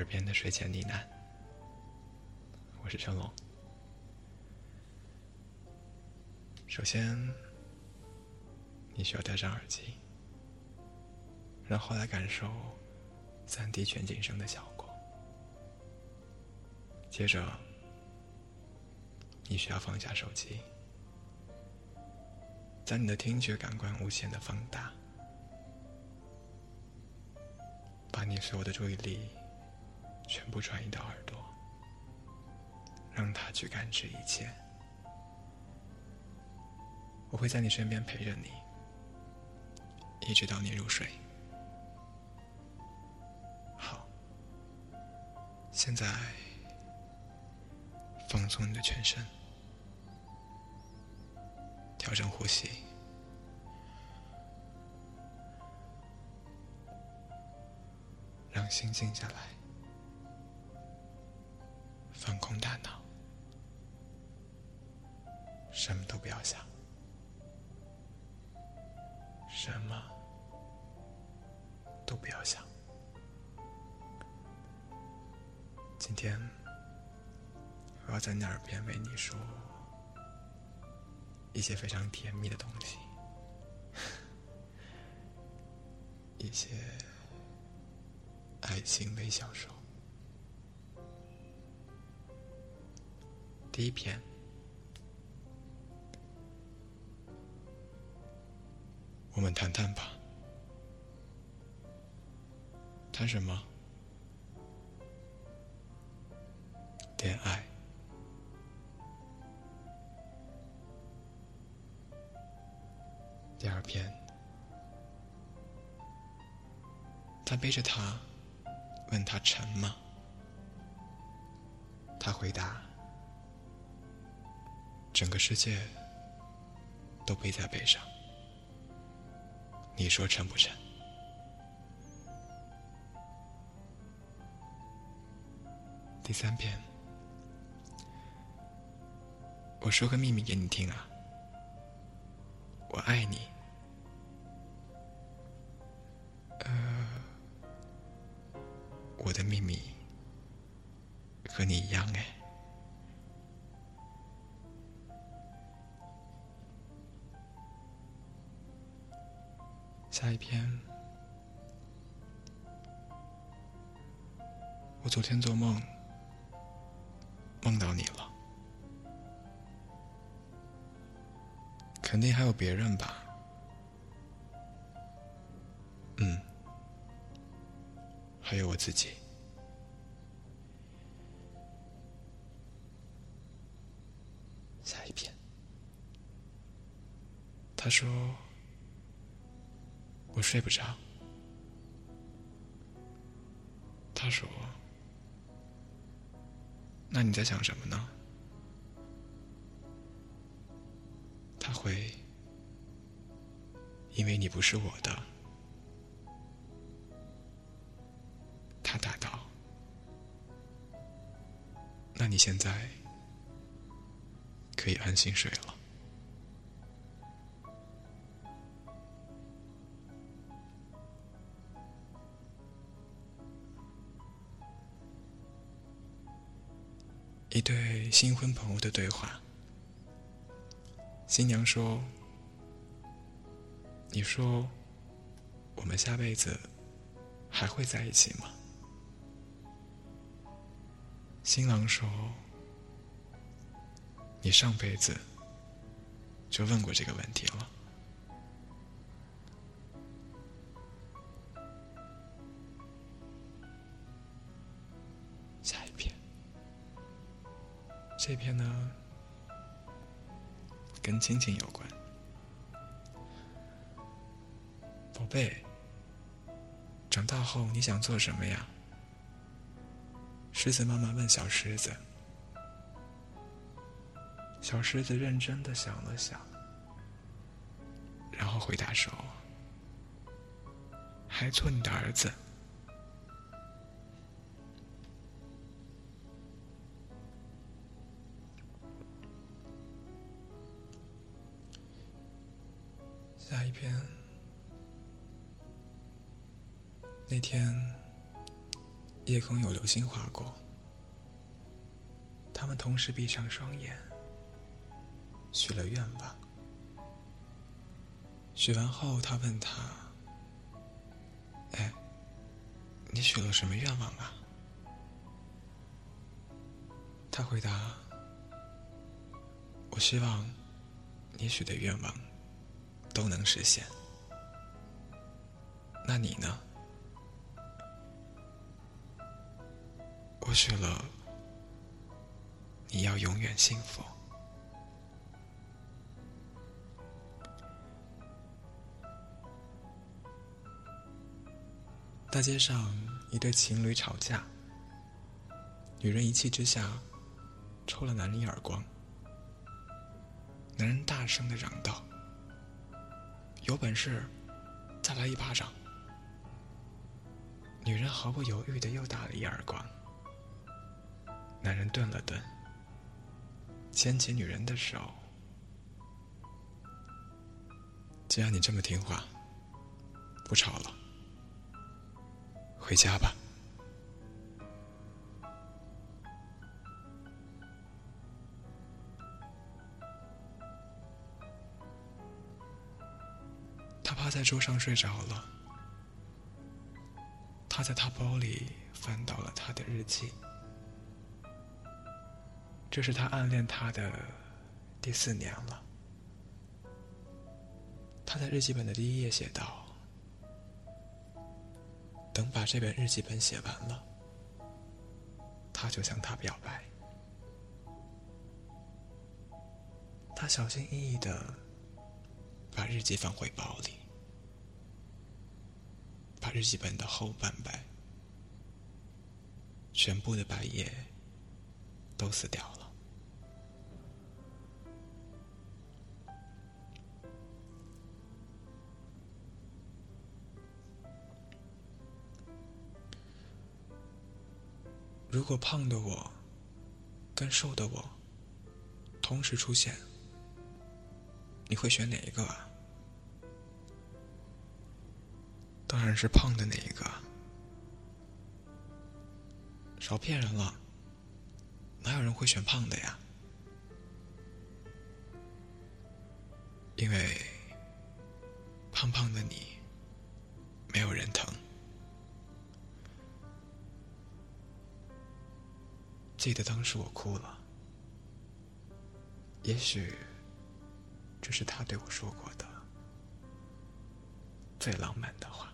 耳边的睡前呢喃。我是成龙。首先，你需要戴上耳机，然后来感受三 D 全景声的效果。接着，你需要放下手机，将你的听觉感官无限的放大。把你所有的注意力全部转移到耳朵，让它去感知一切。我会在你身边陪着你，一直到你入睡。好，现在放松你的全身，调整呼吸。让心静下来，放空大脑，什么都不要想，什么都不要想。今天我要在你耳边为你说一些非常甜蜜的东西，一些。爱情微小说，第一篇，我们谈谈吧。谈什么？恋爱。第二篇，他背着她。问他沉吗？他回答：“整个世界都背在背上。”你说沉不沉？第三遍，我说个秘密给你听啊，我爱你。呃我的秘密和你一样天做梦梦到你了，肯定还有别人吧？嗯，还有我自己。下一篇，他说：“我睡不着。”他说：“那你在想什么呢？”他会：“因为你不是我的。”他答道：“那你现在？”可以安心睡了。对新婚朋友的对话。新娘说：“你说，我们下辈子还会在一起吗？”新郎说。你上辈子就问过这个问题了。这篇呢跟亲情有关。宝贝，长大后你想做什么呀？狮子妈妈问小狮子。小狮子认真的想了想，然后回答说：“还做你的儿子。”下一篇，那天夜空有流星划过，他们同时闭上双眼，许了愿望。许完后，他问他：“哎，你许了什么愿望啊？”他回答：“我希望你许的愿望都能实现。那你呢？”我许了，你要永远幸福。大街上，一对情侣吵架，女人一气之下抽了男人一耳光，男人大声的嚷道：“有本事再来一巴掌！”女人毫不犹豫的又打了一耳光。男人顿了顿，牵起女人的手。既然你这么听话，不吵了，回家吧。他在桌上睡着了。他在他包里翻到了他的日记。这是他暗恋她的第四年了。他在日记本的第一页写道：“等把这本日记本写完了，他就向她表白。”他小心翼翼的把日记放回包里，把日记本的后半白，全部的白页都撕掉了。如果胖的我跟瘦的我同时出现，你会选哪一个啊？当然是胖的那一个。少骗人了，哪有人会选胖的呀？因为胖胖的你没有人疼。记得当时我哭了，也许这是他对我说过的最浪漫的话。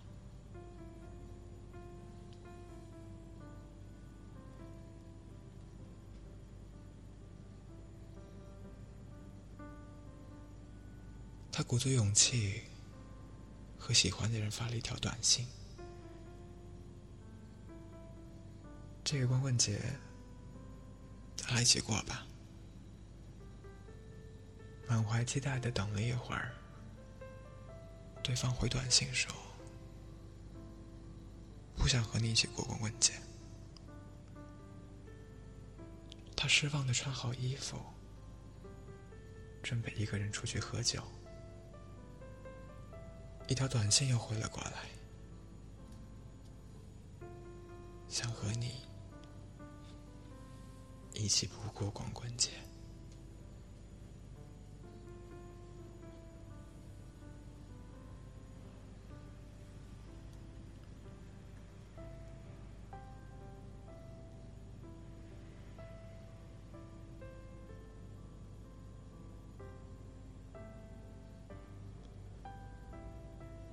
他鼓足勇气和喜欢的人发了一条短信：“这个光棍节。”再来一起过吧。满怀期待的等了一会儿，对方回短信说：“不想和你一起过光棍节。”他失望的穿好衣服，准备一个人出去喝酒。一条短信又回了过来，想和你。一起度过光棍节。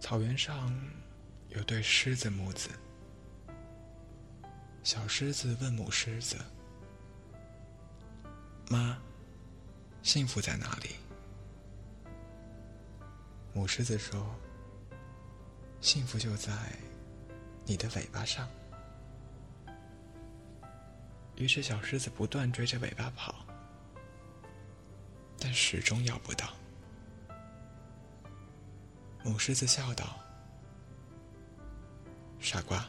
草原上有对狮子母子，小狮子问母狮子。妈，幸福在哪里？母狮子说：“幸福就在你的尾巴上。”于是小狮子不断追着尾巴跑，但始终要不到。母狮子笑道。傻瓜。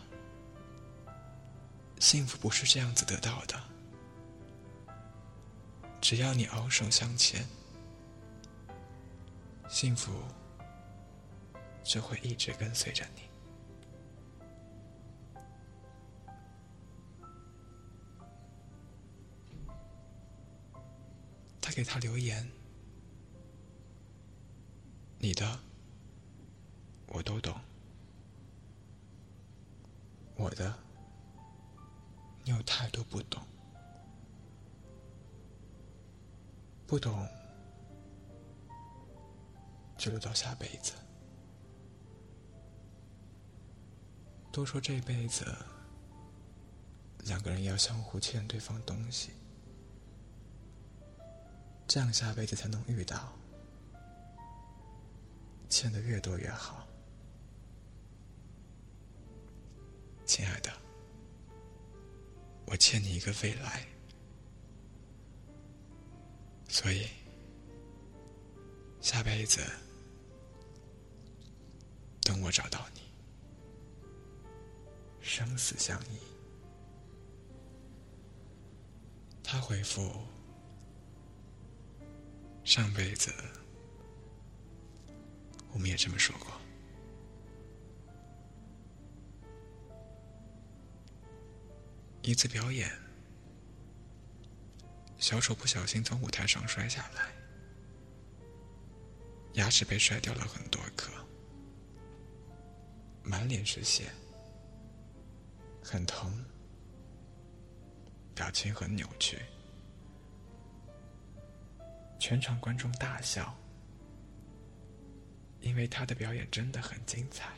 幸福不是这样子得到的。只要你昂首向前。幸福。就会一直跟随着你。他给他留言。你的。我都懂；我的，你有太多不懂。不懂，就留到下辈子。都说这辈子，两个人要相互欠对方东西，这样下辈子才能遇到。欠的越多越好，亲爱的，我欠你一个未来。所以，下辈子等我找到你，生死相依。他回复：上辈子我们也这么说过。一次表演。小丑不小心从舞台上摔下来，牙齿被摔掉了很多颗，满脸是血，很疼，表情很扭曲。全场观众大笑，因为他的表演真的很精彩，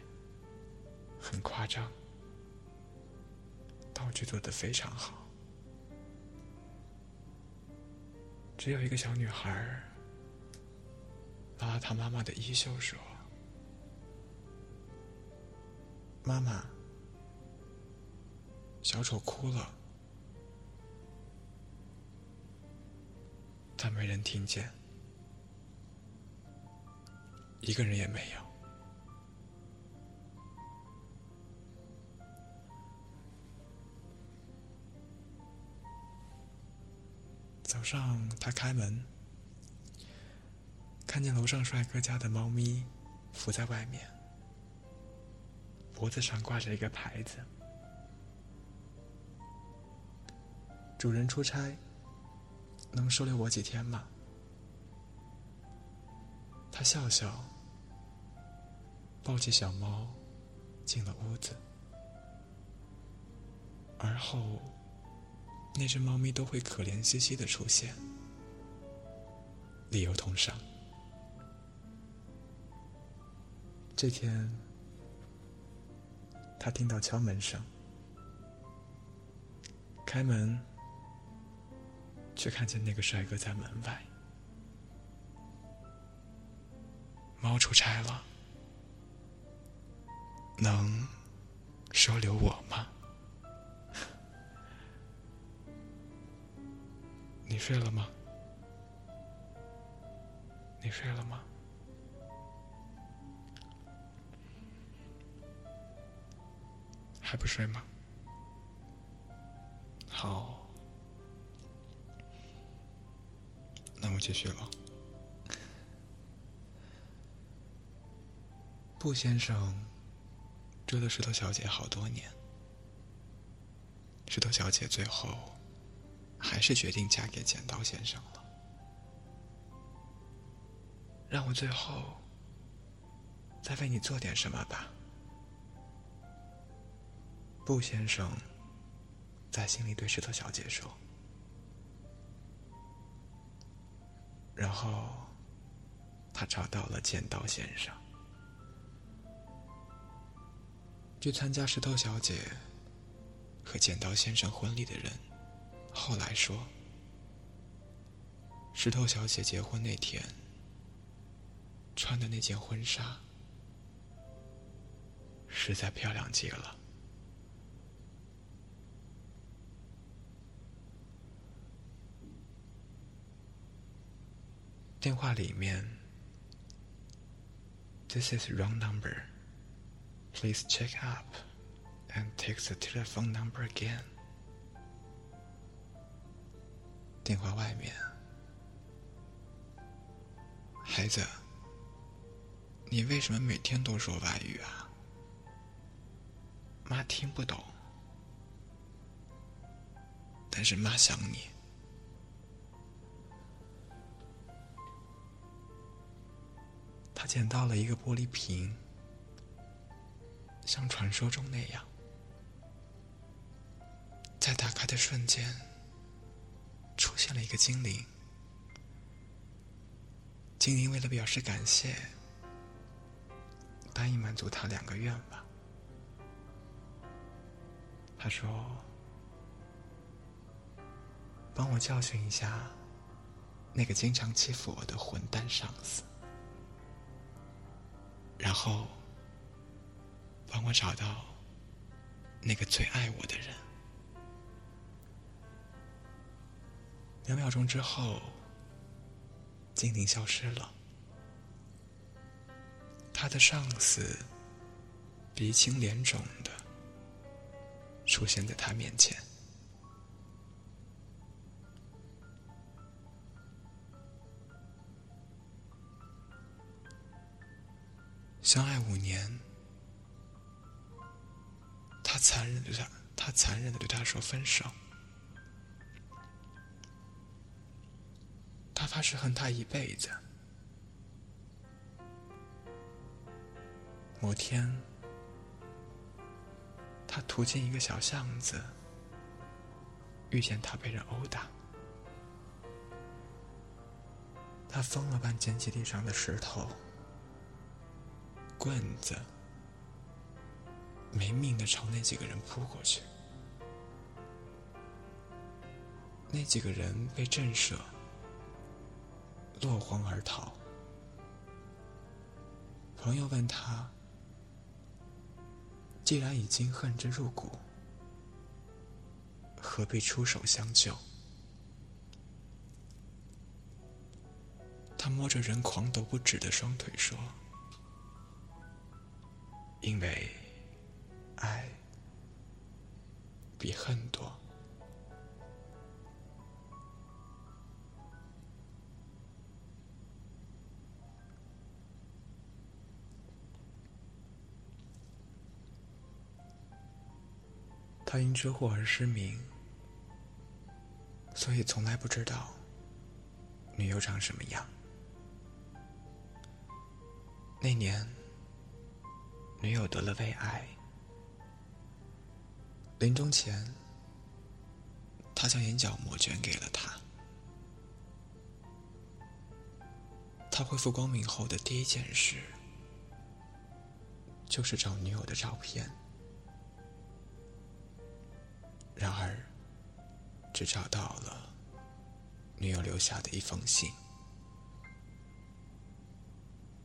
很夸张，道具做的非常好。只有一个小女孩拉她妈妈的衣袖说：“妈妈，小丑哭了。”但没人听见，一个人也没有。上，他开门，看见楼上帅哥家的猫咪伏在外面，脖子上挂着一个牌子：“主人出差，能收留我几天吗？”他笑笑，抱起小猫，进了屋子，而后。那只猫咪都会可怜兮兮的出现，理由同上。这天，他听到敲门声，开门，却看见那个帅哥在门外。猫出差了，能收留我吗？你睡了吗？你睡了吗？还不睡吗？好，那我继续了。布先生追了石头小姐好多年，石头小姐最后。还是决定嫁给剪刀先生了。让我最后再为你做点什么吧，布先生在心里对石头小姐说。然后他找到了剪刀先生，去参加石头小姐和剪刀先生婚礼的人。后来说，石头小姐结婚那天穿的那件婚纱实在漂亮极了。电话里面，This is wrong number. Please check up and take the telephone number again. 电话外面。孩子。你为什么每天都说外语啊？妈听不懂。但是妈想你。他捡到了一个玻璃瓶。像传说中那样。在打开的瞬间。出现了一个精灵。精灵为了表示感谢，答应满足他两个愿望。他说：“帮我教训一下那个经常欺负我的混蛋上司，然后帮我找到那个最爱我的人。”两秒钟之后。精灵消失了，他的上司鼻青脸肿的出现在他面前。相爱五年，他残忍的对他，他残忍的对他说分手。他发誓恨他一辈子。某天，他途经一个小巷子，遇见他被人殴打，他疯了般捡起地上的石头、棍子，没命的朝那几个人扑过去。那几个人被震慑。落荒而逃。朋友问他：“既然已经恨之入骨，何必出手相救？”他摸着人狂抖不止的双腿说：“因为爱比恨多。”他因车祸而失明，所以从来不知道女友长什么样。那年，女友得了胃癌，临终前，他将眼角膜捐给了他。他恢复光明后的第一件事，就是找女友的照片。然而，只找到了女友留下的一封信。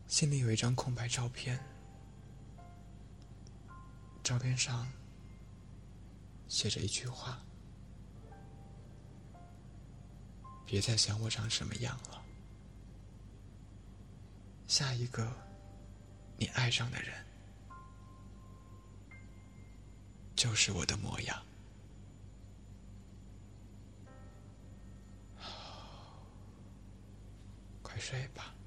信里有一张空白照片，照片上写着一句话：“别再想我长什么样了，下一个你爱上的人就是我的模样。”快睡吧。